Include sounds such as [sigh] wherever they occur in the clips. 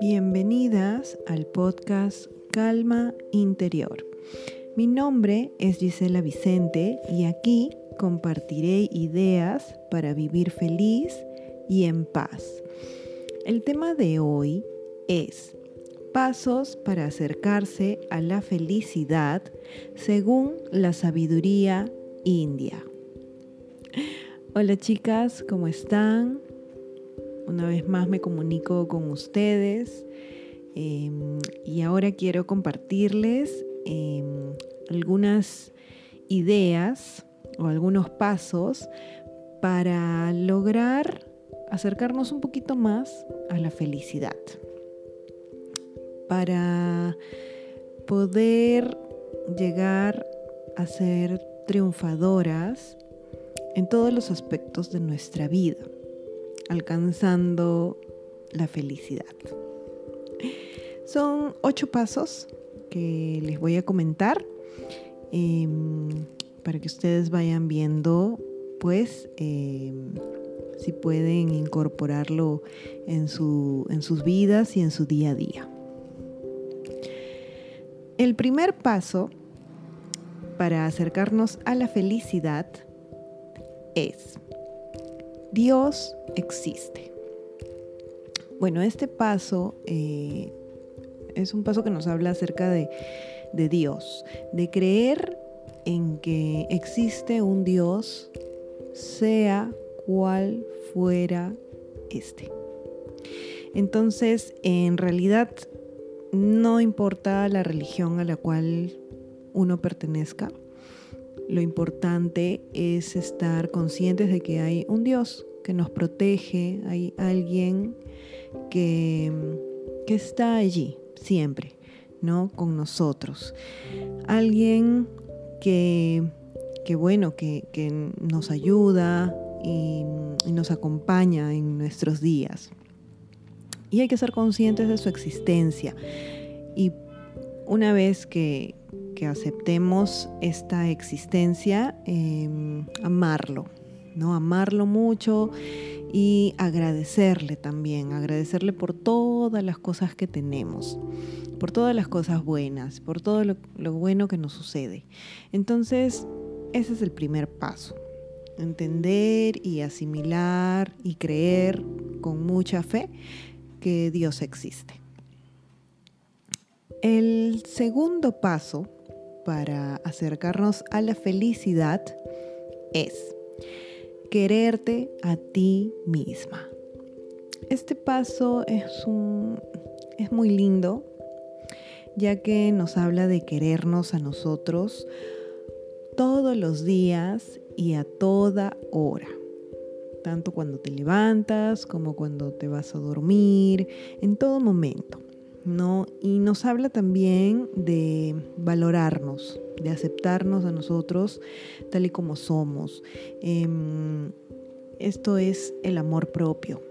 Bienvenidas al podcast Calma Interior. Mi nombre es Gisela Vicente y aquí compartiré ideas para vivir feliz y en paz. El tema de hoy es pasos para acercarse a la felicidad según la sabiduría india. Hola chicas, ¿cómo están? Una vez más me comunico con ustedes em, y ahora quiero compartirles em, algunas ideas o algunos pasos para lograr acercarnos un poquito más a la felicidad. Para poder llegar a ser triunfadoras en todos los aspectos de nuestra vida alcanzando la felicidad. Son ocho pasos que les voy a comentar em, para que ustedes vayan viendo, pues, em, si pueden incorporarlo en, su, en sus vidas y en su día a día. El primer paso para acercarnos a la felicidad es Dios existe. Bueno, este paso eh, es un paso que nos habla acerca de, de Dios, de creer en que existe un Dios, sea cual fuera este. Entonces, en realidad, no importa la religión a la cual uno pertenezca, lo importante es estar conscientes de que hay un Dios que nos protege, hay alguien que, que está allí siempre, ¿no? Con nosotros. Alguien que, que bueno, que, que, nos ayuda y, y nos acompaña en nuestros días. Y hay que ser conscientes de su existencia. Y una vez que, que aceptemos esta existencia, em, amarlo, ¿no? Amarlo mucho y agradecerle también, agradecerle por todas las cosas que tenemos, por todas las cosas buenas, por todo lo, lo bueno que nos sucede. Entonces, ese es el primer paso, entender y asimilar y creer con mucha fe que Dios existe. El segundo paso para acercarnos a la felicidad es quererte a ti misma. Este paso es, es muy lindo ya que nos habla de querernos a nosotros todos los días y a toda hora. Tanto cuando te levantas como cuando te vas a dormir, en todo momento. ¿No? Y nos habla también de valorarnos, de aceptarnos a nosotros tal y como somos. Em, esto es el amor propio,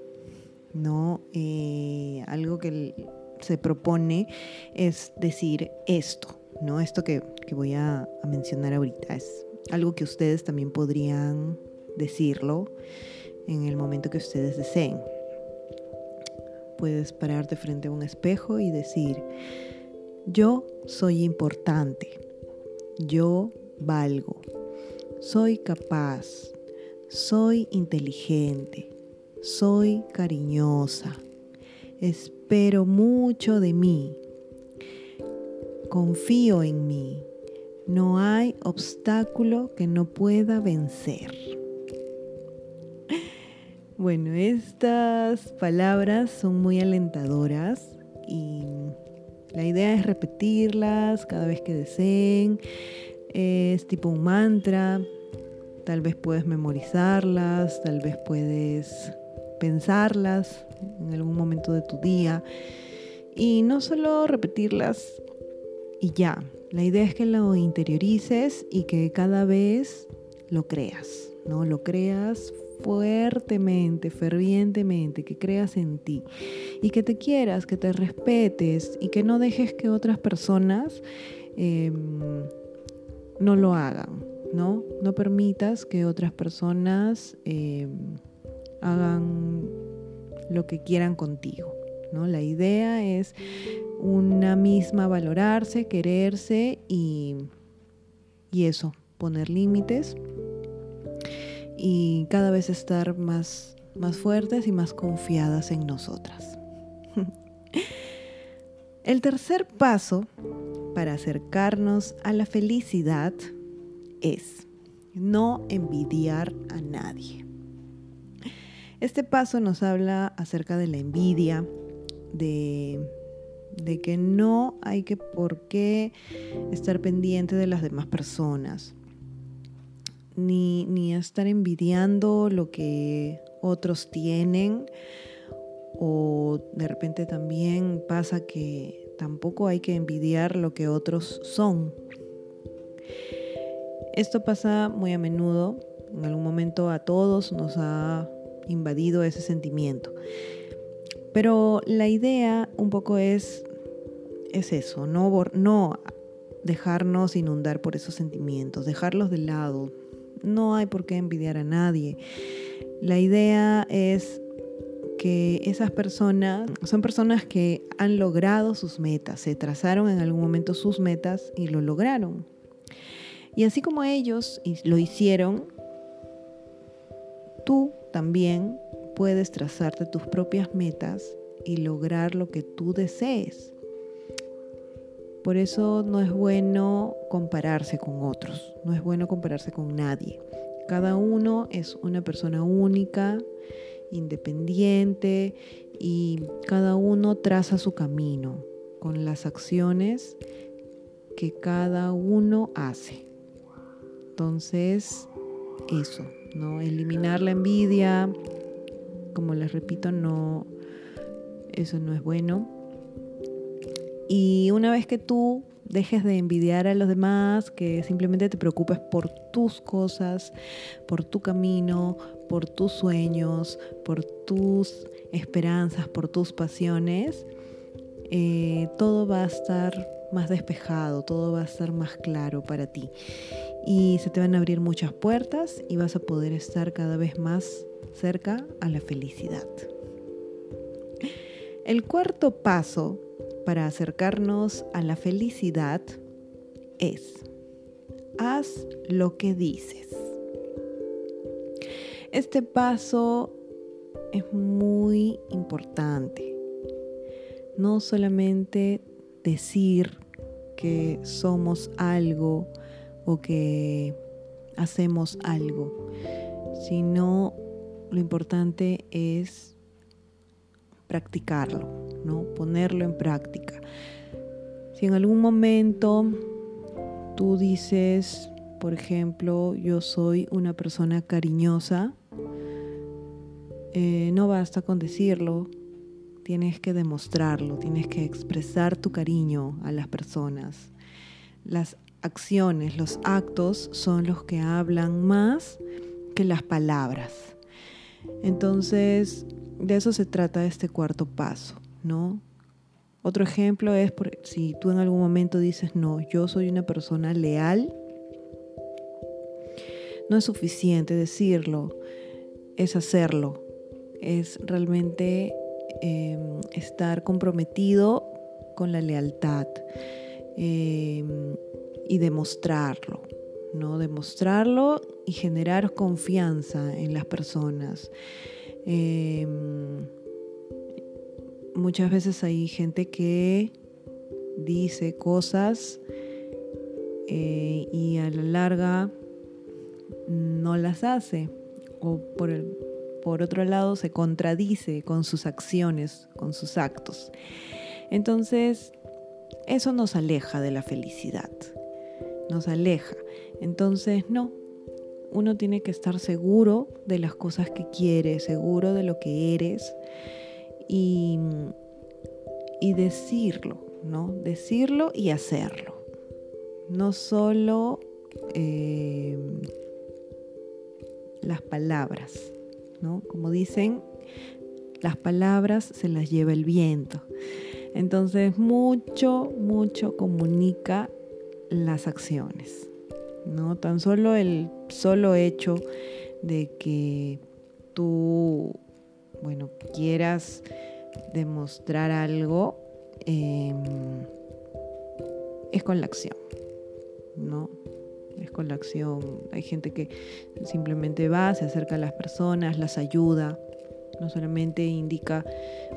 ¿no? Eh, algo que se propone es decir esto, ¿no? Esto que, que voy a, a mencionar ahorita es algo que ustedes también podrían decirlo en el momento que ustedes deseen puedes pararte frente a un espejo y decir, yo soy importante, yo valgo, soy capaz, soy inteligente, soy cariñosa, espero mucho de mí, confío en mí, no hay obstáculo que no pueda vencer. Bueno, estas palabras son muy alentadoras y la idea es repetirlas cada vez que deseen. Es tipo un mantra. Tal vez puedes memorizarlas, tal vez puedes pensarlas en algún momento de tu día. Y no solo repetirlas y ya. La idea es que lo interiorices y que cada vez lo creas, ¿no? Lo creas fuertemente, fervientemente, que creas en ti y que te quieras, que te respetes y que no dejes que otras personas em, no lo hagan, ¿no? No permitas que otras personas em, hagan lo que quieran contigo. ¿no? La idea es una misma valorarse, quererse y, y eso, poner límites y cada vez estar más, más fuertes y más confiadas en nosotras. [laughs] El tercer paso para acercarnos a la felicidad es no envidiar a nadie. Este paso nos habla acerca de la envidia, de, de que no hay que por qué estar pendiente de las demás personas, ni, ni estar envidiando lo que otros tienen o de repente también pasa que tampoco hay que envidiar lo que otros son. Esto pasa muy a menudo, en algún momento a todos nos ha invadido ese sentimiento. Pero la idea un poco es, es eso, no, no dejarnos inundar por esos sentimientos, dejarlos de lado. No hay por qué envidiar a nadie. La idea es que esas personas son personas que han logrado sus metas, se trazaron en algún momento sus metas y lo lograron. Y así como ellos lo hicieron, tú también puedes trazarte tus propias metas y lograr lo que tú desees. Por eso no es bueno compararse con otros, no es bueno compararse con nadie. Cada uno es una persona única, independiente y cada uno traza su camino con las acciones que cada uno hace. Entonces, eso, ¿no? Eliminar la envidia, como les repito, no, eso no es bueno. Y una vez que tú dejes de envidiar a los demás, que simplemente te preocupes por tus cosas, por tu camino, por tus sueños, por tus esperanzas, por tus pasiones, eh, todo va a estar más despejado, todo va a estar más claro para ti y se te van a abrir muchas puertas y vas a poder estar cada vez más cerca a la felicidad. El cuarto paso para acercarnos a la felicidad es, haz lo que dices. Este paso es muy importante. No solamente decir que somos algo, o que hacemos algo, sino lo importante es practicarlo, ¿no? Ponerlo en práctica. Si en algún momento tú dices, por ejemplo, yo soy una persona cariñosa, eh, no basta con decirlo, tienes que demostrarlo, tienes que expresar tu cariño a las personas. Las acciones, los actos son los que hablan más que las palabras. Entonces, de eso se trata este cuarto paso, ¿no? Otro ejemplo es si tú en algún momento dices, no, yo soy una persona leal, no es suficiente decirlo, es hacerlo, es realmente em, estar comprometido con la lealtad. Em, y demostrarlo, ¿no? Demostrarlo y generar confianza en las personas. Em, muchas veces hay gente que dice cosas eh, y a la larga no las hace o por, el, por otro lado se contradice con sus acciones, con sus actos. Entonces, eso nos aleja de la felicidad nos aleja. Entonces, no, uno tiene que estar seguro de las cosas que quiere, seguro de lo que eres y, y decirlo, ¿no? Decirlo y hacerlo. No solo eh, las palabras, ¿no? Como dicen, las palabras se las lleva el viento. Entonces, mucho, mucho comunica las acciones. ¿no? Tan solo el solo hecho de que tú bueno, quieras demostrar algo, em, es con la acción, ¿no? Es con la acción. Hay gente que simplemente va, se acerca a las personas, las ayuda. No solamente indica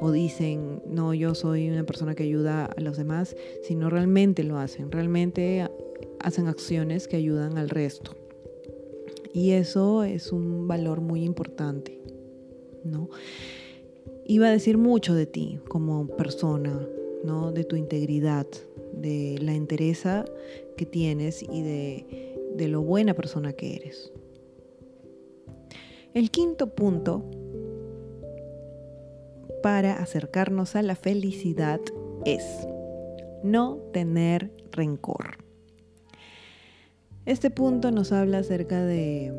o dicen, no, yo soy una persona que ayuda a los demás, sino realmente lo hacen, realmente hacen acciones que ayudan al resto. Y eso es un valor muy importante, ¿no? Iba a decir mucho de ti como persona, ¿no? De tu integridad, de la entereza que tienes y de, de lo buena persona que eres. El quinto punto para acercarnos a la felicidad es no tener rencor. Este punto nos habla acerca de,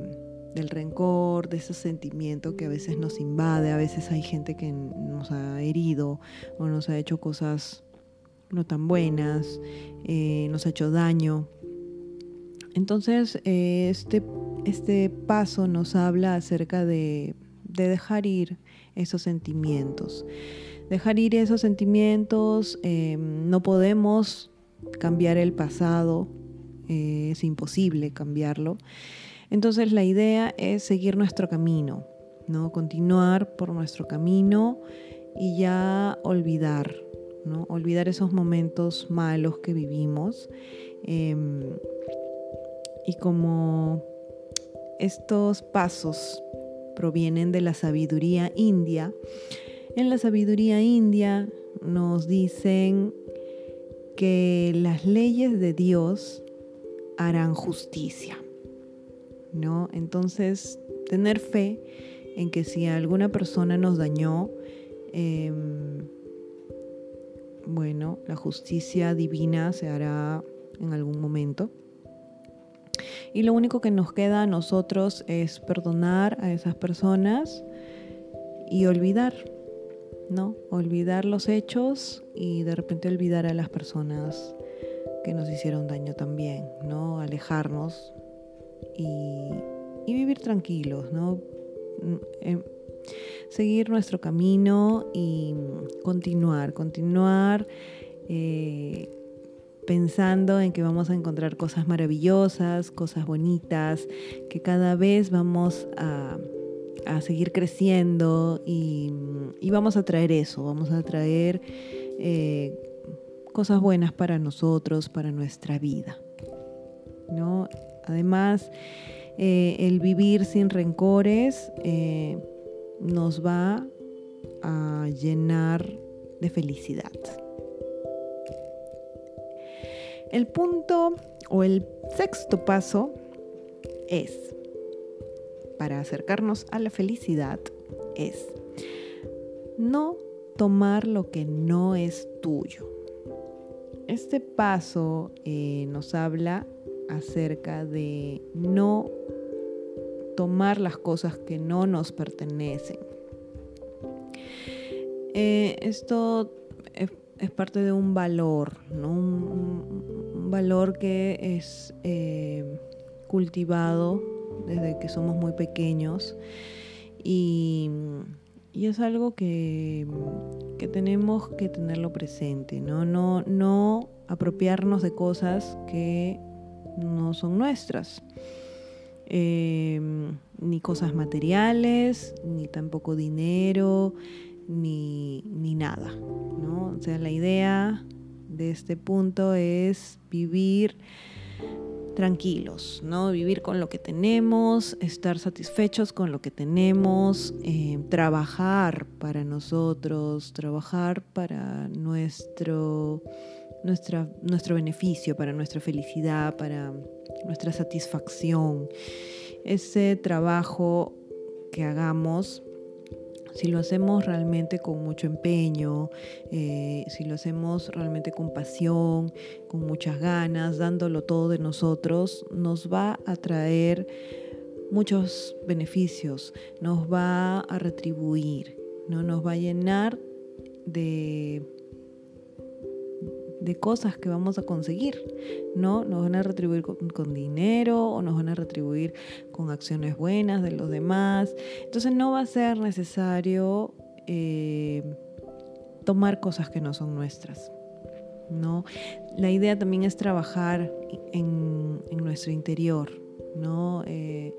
del rencor, de ese sentimiento que a veces nos invade, a veces hay gente que nos ha herido o nos ha hecho cosas no tan buenas, eh, nos ha hecho daño. Entonces, eh, este, este paso nos habla acerca de, dejar ir esos sentimientos. Dejar ir esos sentimientos, em, no podemos cambiar el pasado, eh, es imposible cambiarlo. Entonces la idea es seguir nuestro camino, ¿no? Continuar por nuestro camino y ya olvidar, ¿no? Olvidar esos momentos malos que vivimos. Em, y como estos pasos provienen de la sabiduría india, en la sabiduría india nos dicen que las leyes de Dios harán justicia. ¿No? Entonces, tener fe en que si alguna persona nos dañó, em, bueno, la justicia divina se hará en algún momento. Y lo único que nos queda a nosotros es perdonar a esas personas y olvidar, ¿no? Olvidar los hechos y de repente olvidar a las personas que nos hicieron daño también, ¿no? Alejarnos y, vivir tranquilos, ¿no? Mm, em, seguir nuestro camino y continuar, continuar eh, pensando en que vamos a encontrar cosas maravillosas, cosas bonitas, que cada vez vamos a, seguir creciendo y, vamos a traer eso, vamos a traer eh, cosas buenas para nosotros, para nuestra vida. ¿no? Además, eh, el vivir sin rencores eh, nos va a llenar de felicidad. El punto o el sexto paso es, para acercarnos a la felicidad, es no tomar lo que no es tuyo. Este paso eh, nos habla acerca de no tomar las cosas que no nos pertenecen. Eh, esto es, parte de un valor, un, valor que es eh, cultivado desde que somos muy pequeños y, es algo que, tenemos que tenerlo presente, ¿no? No, no apropiarnos de cosas que no son nuestras. Eh, ni cosas materiales, ni tampoco dinero, ni, ni nada. ¿no? O sea, la idea de este punto es vivir tranquilos, ¿no? Vivir con lo que tenemos, estar satisfechos con lo que tenemos, eh, trabajar para nosotros, trabajar para nuestro, nuestro beneficio, para nuestra felicidad, para nuestra satisfacción. Ese trabajo que hagamos si lo hacemos realmente con mucho empeño, eh, si lo hacemos realmente con pasión, con muchas ganas, dándolo todo de nosotros, nos va a traer muchos beneficios, nos va a retribuir, ¿no? nos va a llenar de, de cosas que vamos a conseguir, ¿no? Nos van a retribuir con, dinero o nos van a retribuir con acciones buenas de los demás. Entonces no va a ser necesario eh, tomar cosas que no son nuestras. ¿no? La idea también es trabajar en, nuestro interior, ¿no? Eh,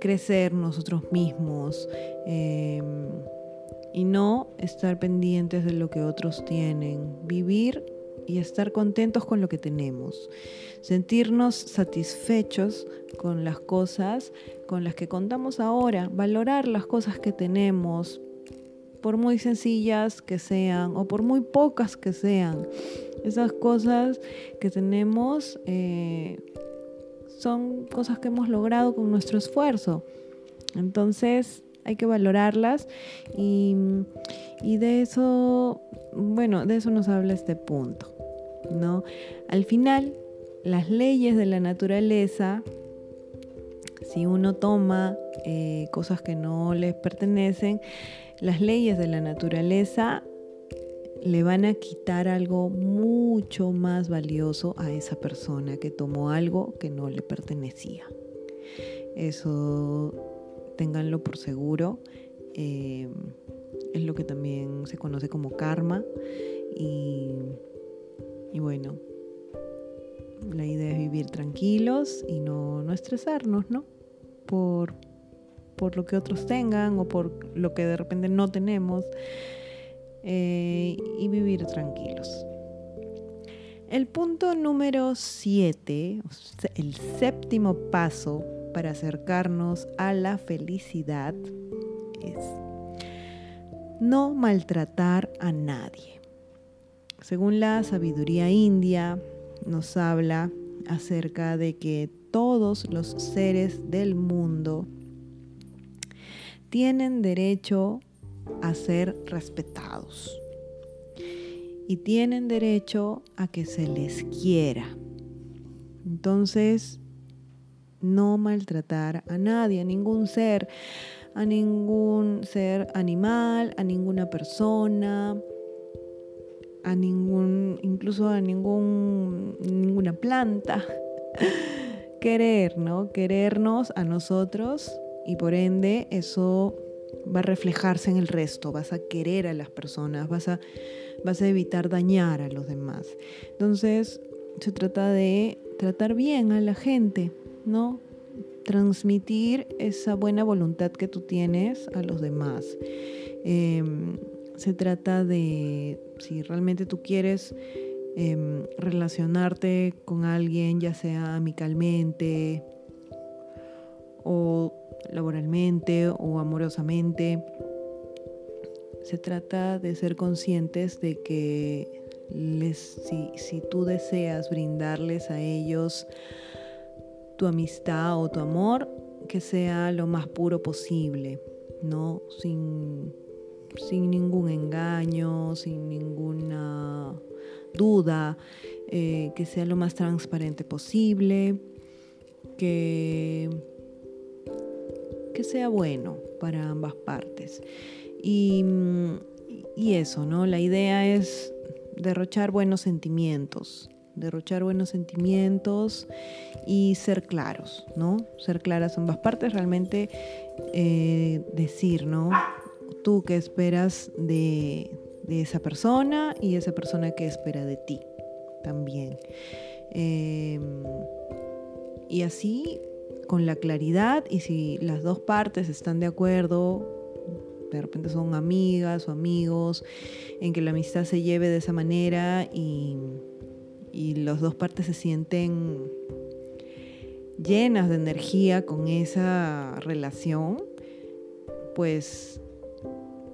crecer nosotros mismos em, y no estar pendientes de lo que otros tienen, vivir y estar contentos con lo que tenemos, sentirnos satisfechos con las cosas con las que contamos ahora, valorar las cosas que tenemos, por muy sencillas que sean o por muy pocas que sean. Esas cosas que tenemos eh, son cosas que hemos logrado con nuestro esfuerzo. Entonces hay que valorarlas y, y de eso, bueno, de eso nos habla este punto. ¿no? Al final, las leyes de la naturaleza, si uno toma eh, cosas que no les pertenecen, las leyes de la naturaleza le van a quitar algo mucho más valioso a esa persona que tomó algo que no le pertenecía. Eso ténganlo por seguro. Eh, es lo que también se conoce como karma. Y, y, bueno, la idea es vivir tranquilos y no, no estresarnos, ¿no? Por, por lo que otros tengan o por lo que de repente no tenemos eh, y vivir tranquilos. El punto número 7, el séptimo paso para acercarnos a la felicidad es no maltratar a nadie. Según la sabiduría india, nos habla acerca de que todos los seres del mundo tienen derecho a ser respetados y tienen derecho a que se les quiera. Entonces, no maltratar a nadie, a ningún ser, a ningún ser animal, a ninguna persona, a ningún, incluso a ningún, ninguna planta. [laughs] Querer, ¿no? Querernos a nosotros y por ende eso va a reflejarse en el resto, vas a querer a las personas, vas a, vas a evitar dañar a los demás. Entonces se trata de tratar bien a la gente, ¿no? Transmitir esa buena voluntad que tú tienes a los demás. Em, se trata de, si realmente tú quieres em, relacionarte con alguien, ya sea amicalmente o laboralmente o amorosamente. Se trata de ser conscientes de que si, si tú deseas brindarles a ellos tu amistad o tu amor, que sea lo más puro posible, ¿no? Sin, sin ningún engaño, sin ninguna duda, eh, que sea lo más transparente posible, que que sea bueno para ambas partes. Y, eso, ¿no? La idea es derrochar buenos sentimientos, derrochar buenos sentimientos y ser claros, ¿no? Ser claras ambas partes, realmente eh, decir, ¿no? Tú que esperas de, esa persona y esa persona que espera de ti también. Em, y así con la claridad y si las dos partes están de acuerdo, de repente son amigas o amigos, en que la amistad se lleve de esa manera y, y las dos partes se sienten llenas de energía con esa relación, pues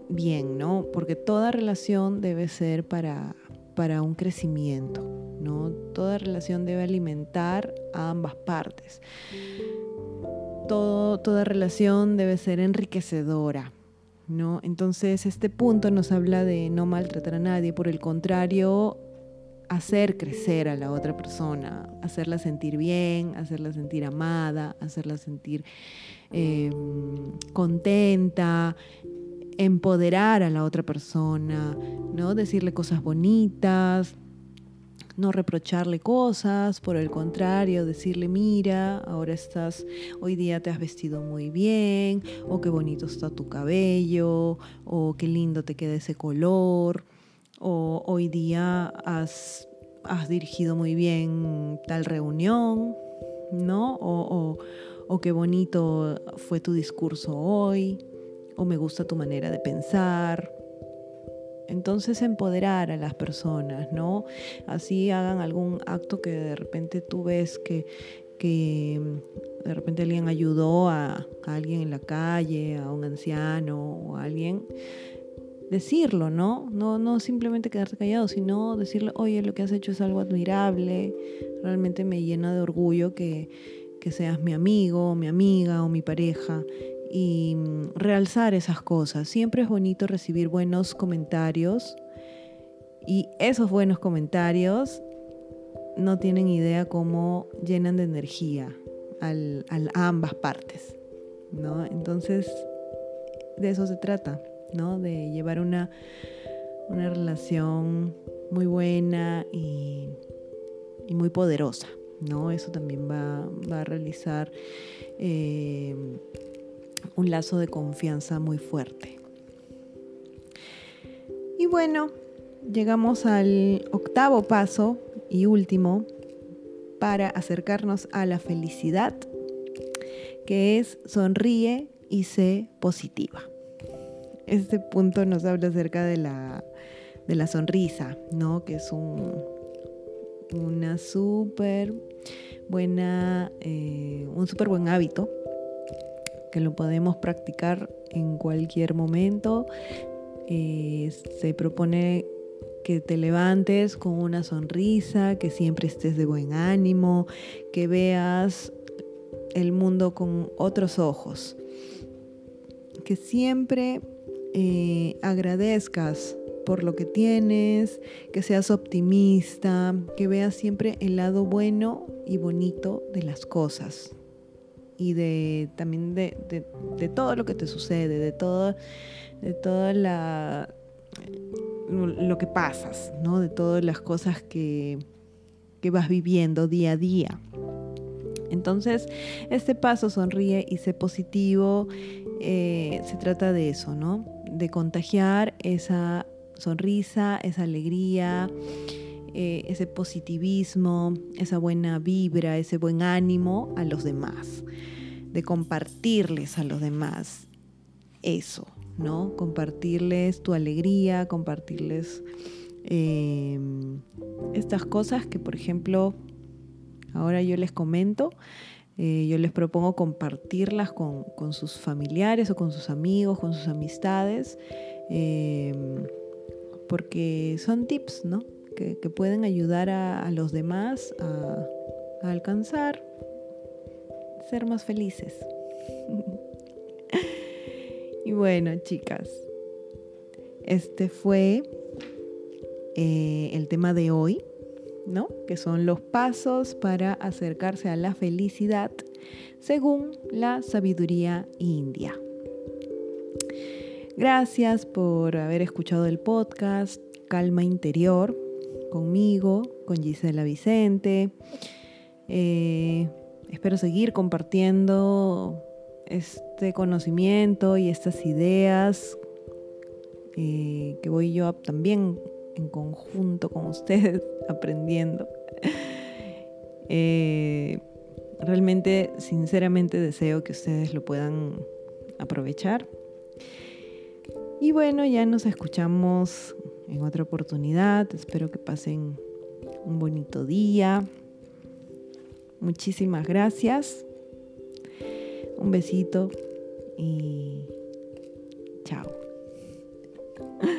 bien, ¿no? Porque toda relación debe ser para, para un crecimiento, ¿no? Toda relación debe alimentar a ambas partes toda relación debe ser enriquecedora, ¿no? Entonces este punto nos habla de no maltratar a nadie, por el contrario, hacer crecer a la otra persona, hacerla sentir bien, hacerla sentir amada, hacerla sentir em, contenta, empoderar a la otra persona, ¿no? Decirle cosas bonitas, no reprocharle cosas, por el contrario, decirle, mira, ahora estás, hoy día te has vestido muy bien, o qué bonito está tu cabello, o qué lindo te queda ese color, o hoy día has, has dirigido muy bien tal reunión, ¿no? O, o qué bonito fue tu discurso hoy, o me gusta tu manera de pensar, entonces empoderar a las personas, ¿no? Así hagan algún acto que de repente tú ves que, que de repente alguien ayudó a, alguien en la calle, a un anciano o a alguien, decirlo, ¿no? ¿no? No simplemente quedarte callado, sino decirle, oye, lo que has hecho es algo admirable, realmente me llena de orgullo que, que seas mi amigo, mi amiga o mi pareja y mm, realzar esas cosas. Siempre es bonito recibir buenos comentarios y esos buenos comentarios no tienen idea cómo llenan de energía al, a ambas partes, ¿no? Entonces, de eso se trata, ¿no? De llevar una, una relación muy buena y, muy poderosa, ¿no? Eso también va, va a realizar eh, un lazo de confianza muy fuerte. Y bueno, llegamos al octavo paso y último para acercarnos a la felicidad, que es sonríe y sé positiva. Este punto nos habla acerca de la, de la sonrisa, ¿no? Que es un, una súper buena, eh, un súper buen hábito que lo podemos practicar en cualquier momento. Eh, se propone que te levantes con una sonrisa, que siempre estés de buen ánimo, que veas el mundo con otros ojos, que siempre eh, agradezcas por lo que tienes, que seas optimista, que veas siempre el lado bueno y bonito de las cosas y de también de, todo lo que te sucede, de todo, de la lo que pasas, ¿no? De todas las cosas que, que vas viviendo día a día. Entonces, este paso sonríe y sé positivo, eh, se trata de eso, ¿no? De contagiar esa sonrisa, esa alegría, eh, ese positivismo, esa buena vibra, ese buen ánimo a los demás, de compartirles a los demás eso, ¿no? Compartirles tu alegría, compartirles eh, estas cosas que, por ejemplo, ahora yo les comento, eh, yo les propongo compartirlas con, sus familiares o con sus amigos, con sus amistades, porque son tips, ¿no? que, pueden ayudar a, los demás a, a alcanzar ser más felices. [laughs] y bueno, chicas, este fue eh, el tema de hoy, ¿no? Que son los pasos para acercarse a la felicidad según la sabiduría india. Gracias por haber escuchado el podcast Calma Interior conmigo, con Gisela Vicente. Eh, espero seguir compartiendo este conocimiento y estas ideas eh, que voy yo también en conjunto con ustedes [laughs] aprendiendo. Eh, realmente, sinceramente deseo que ustedes lo puedan aprovechar. Y bueno, ya nos escuchamos en otra oportunidad. Espero que pasen un bonito día. Muchísimas gracias. Un besito y chao. [laughs]